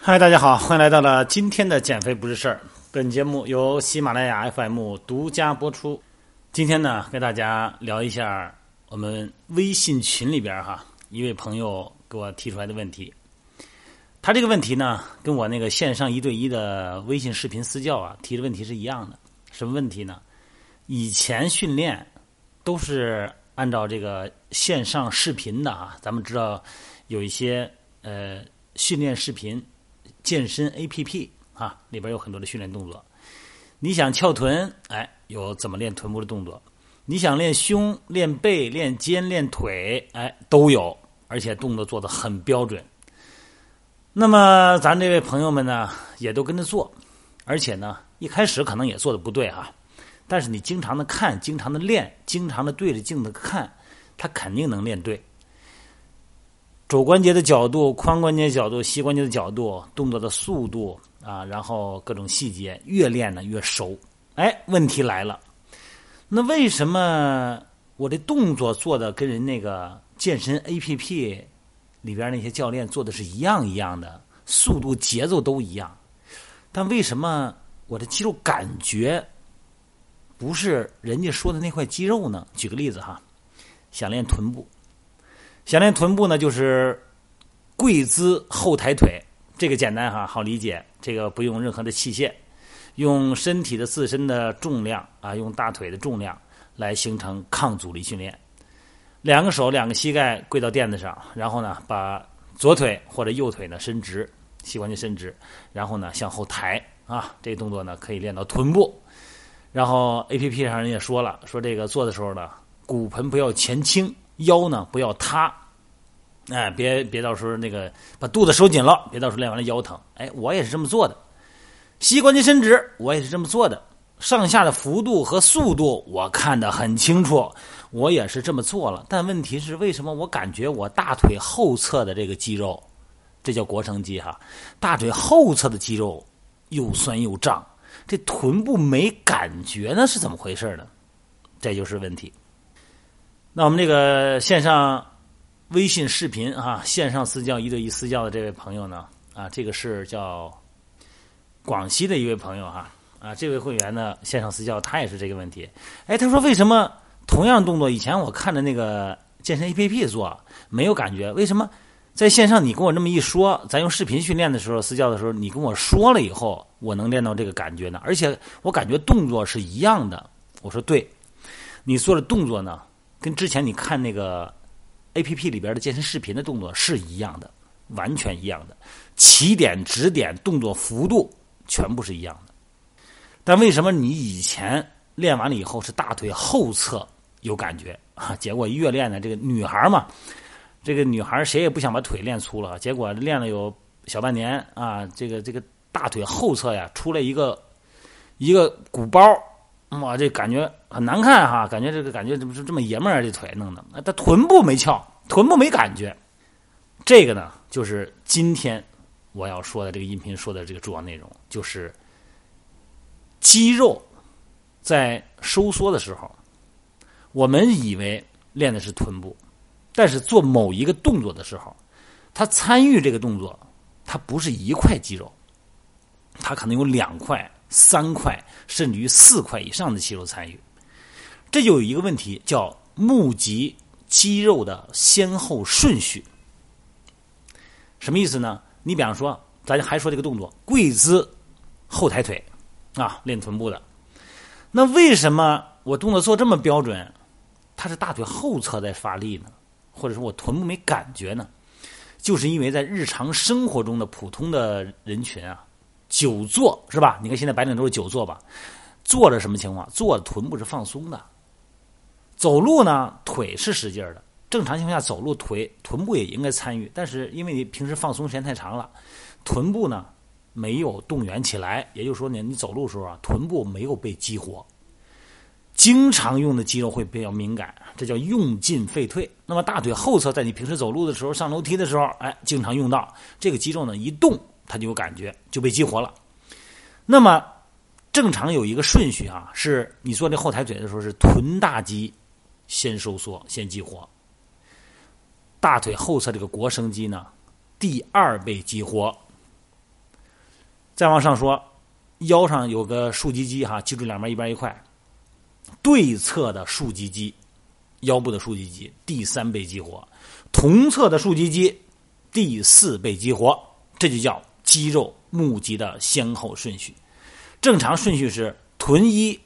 嗨，大家好，欢迎来到了今天的减肥不是事儿。本节目由喜马拉雅 FM 独家播出。今天呢，跟大家聊一下我们微信群里边哈一位朋友给我提出来的问题。他这个问题呢，跟我那个线上一对一的微信视频私教啊提的问题是一样的。什么问题呢？以前训练都是按照这个线上视频的啊，咱们知道有一些呃训练视频。健身 A P P 啊，里边有很多的训练动作。你想翘臀，哎，有怎么练臀部的动作；你想练胸、练背、练肩、练腿，哎，都有，而且动作做的很标准。那么咱这位朋友们呢，也都跟着做，而且呢，一开始可能也做的不对哈，但是你经常的看，经常的练，经常的对着镜子看，他肯定能练对。肘关节的角度、髋关节角度、膝关节的角度、动作的速度啊，然后各种细节，越练呢越熟。哎，问题来了，那为什么我这动作做的跟人那个健身 A P P 里边那些教练做的是一样一样的，速度节奏都一样，但为什么我的肌肉感觉不是人家说的那块肌肉呢？举个例子哈，想练臀部。想练臀部呢，就是跪姿后抬腿，这个简单哈，好理解。这个不用任何的器械，用身体的自身的重量啊，用大腿的重量来形成抗阻力训练。两个手、两个膝盖跪到垫子上，然后呢，把左腿或者右腿呢伸直，膝关节伸直，然后呢向后抬啊，这个动作呢可以练到臀部。然后 A P P 上人也说了，说这个做的时候呢，骨盆不要前倾。腰呢不要塌，哎，别别到时候那个把肚子收紧了，别到时候练完了腰疼。哎，我也是这么做的，膝关节伸直，我也是这么做的。上下的幅度和速度我看得很清楚，我也是这么做了。但问题是，为什么我感觉我大腿后侧的这个肌肉，这叫腘绳肌哈，大腿后侧的肌肉又酸又胀，这臀部没感觉呢？是怎么回事呢？这就是问题。那我们这个线上微信视频啊，线上私教一对一私教的这位朋友呢，啊，这个是叫广西的一位朋友哈，啊，这位会员呢线上私教他也是这个问题，哎，他说为什么同样动作以前我看的那个健身 A P P 做没有感觉，为什么在线上你跟我这么一说，咱用视频训练的时候私教的时候，你跟我说了以后，我能练到这个感觉呢？而且我感觉动作是一样的。我说对，你做的动作呢？跟之前你看那个 A P P 里边的健身视频的动作是一样的，完全一样的，起点、止点、动作幅度全部是一样的。但为什么你以前练完了以后是大腿后侧有感觉 啊？结果越练呢，这个女孩嘛，这个女孩谁也不想把腿练粗了，结果练了有小半年啊，这个这个大腿后侧呀出来一个一个鼓包。哇，这感觉很难看哈，感觉这个感觉怎么是这么爷们儿？这腿弄的，他臀部没翘，臀部没感觉。这个呢，就是今天我要说的这个音频说的这个主要内容，就是肌肉在收缩的时候，我们以为练的是臀部，但是做某一个动作的时候，他参与这个动作，它不是一块肌肉，它可能有两块。三块甚至于四块以上的肌肉参与，这就有一个问题，叫募集肌肉的先后顺序。什么意思呢？你比方说，咱还说这个动作，跪姿后抬腿啊，练臀部的。那为什么我动作做这么标准，它是大腿后侧在发力呢？或者说我臀部没感觉呢？就是因为在日常生活中的普通的人群啊。久坐是吧？你看现在白领都是久坐吧？坐着什么情况？坐臀部是放松的。走路呢，腿是使劲的。正常情况下走路，腿臀部也应该参与，但是因为你平时放松时间太长了，臀部呢没有动员起来。也就是说，你你走路的时候啊，臀部没有被激活。经常用的肌肉会比较敏感，这叫用进废退。那么大腿后侧，在你平时走路的时候、上楼梯的时候，哎，经常用到这个肌肉呢，一动。它就有感觉，就被激活了。那么正常有一个顺序啊，是你做这后抬腿的时候，是臀大肌先收缩，先激活；大腿后侧这个腘绳肌呢，第二被激活。再往上说，腰上有个竖脊肌哈，脊柱两边一边一块，对侧的竖脊肌，腰部的竖脊肌第三被激活，同侧的竖脊肌第四被激活，这就叫肌肉募集的先后顺序。正常顺序是臀一，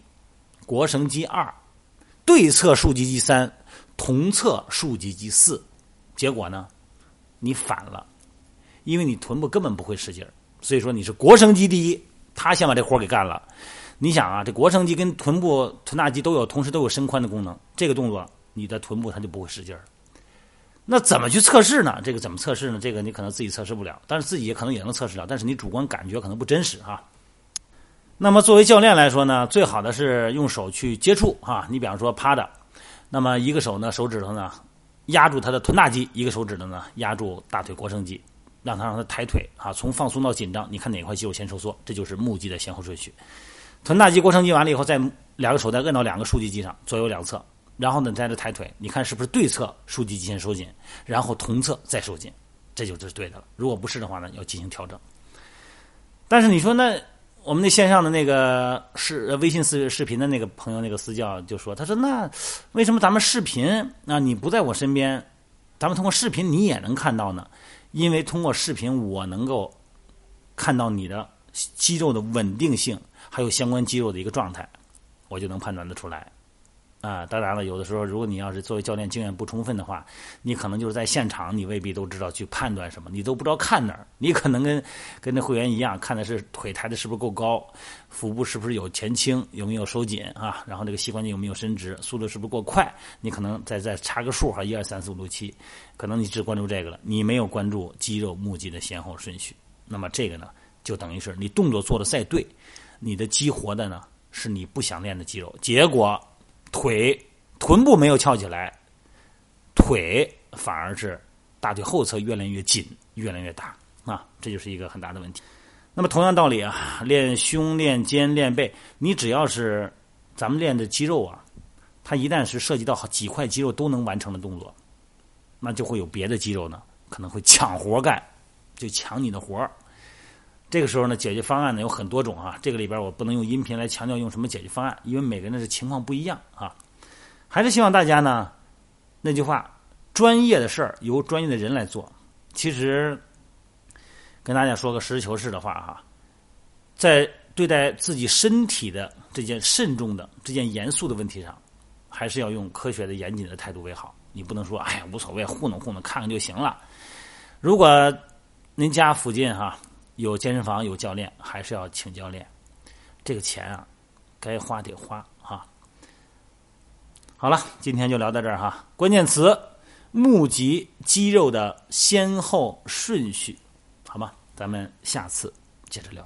腘绳肌二，对侧竖脊肌三，同侧竖脊肌四。结果呢，你反了，因为你臀部根本不会使劲儿，所以说你是腘绳肌第一，他先把这活给干了。你想啊，这腘绳肌跟臀部臀大肌都有，同时都有伸髋的功能，这个动作你的臀部它就不会使劲儿。那怎么去测试呢？这个怎么测试呢？这个你可能自己测试不了，但是自己也可能也能测试了，但是你主观感觉可能不真实哈。那么作为教练来说呢，最好的是用手去接触啊。你比方说趴着，那么一个手呢，手指头呢压住他的臀大肌，一个手指头呢压住大腿腘绳肌，让他让他抬腿啊，从放松到紧张，你看哪块肌肉先收缩，这就是募肌的先后顺序。臀大肌、腘绳肌完了以后，再两个手再摁到两个竖脊肌上，左右两侧，然后呢在这抬腿，你看是不是对侧竖脊肌先收紧，然后同侧再收紧，这就是对的了。如果不是的话呢，要进行调整。但是你说那？我们那线上的那个视微信视视频的那个朋友，那个私教就说：“他说那为什么咱们视频啊你不在我身边，咱们通过视频你也能看到呢？因为通过视频我能够看到你的肌肉的稳定性，还有相关肌肉的一个状态，我就能判断得出来。”啊，当然了，有的时候，如果你要是作为教练经验不充分的话，你可能就是在现场，你未必都知道去判断什么，你都不知道看哪儿。你可能跟跟那会员一样，看的是腿抬的是不是够高，腹部是不是有前倾，有没有收紧啊？然后这个膝关节有没有伸直，速度是不是过快？你可能再再查个数哈，一二三四五六七，可能你只关注这个了，你没有关注肌肉募集的先后顺序。那么这个呢，就等于是你动作做的再对，你的激活的呢是你不想练的肌肉，结果。腿、臀部没有翘起来，腿反而是大腿后侧越来越紧、越来越大啊，这就是一个很大的问题。那么同样道理啊，练胸、练肩、练背，你只要是咱们练的肌肉啊，它一旦是涉及到几块肌肉都能完成的动作，那就会有别的肌肉呢可能会抢活干，就抢你的活儿。这个时候呢，解决方案呢有很多种啊。这个里边我不能用音频来强调用什么解决方案，因为每个人的情况不一样啊。还是希望大家呢，那句话，专业的事儿由专业的人来做。其实跟大家说个实事求是的话哈，在对待自己身体的这件慎重的、这件严肃的问题上，还是要用科学的、严谨的态度为好。你不能说哎呀无所谓，糊弄糊弄看看就行了。如果您家附近哈。有健身房有教练，还是要请教练。这个钱啊，该花得花哈。好了，今天就聊到这儿哈。关键词：募集肌肉的先后顺序，好吗？咱们下次接着聊。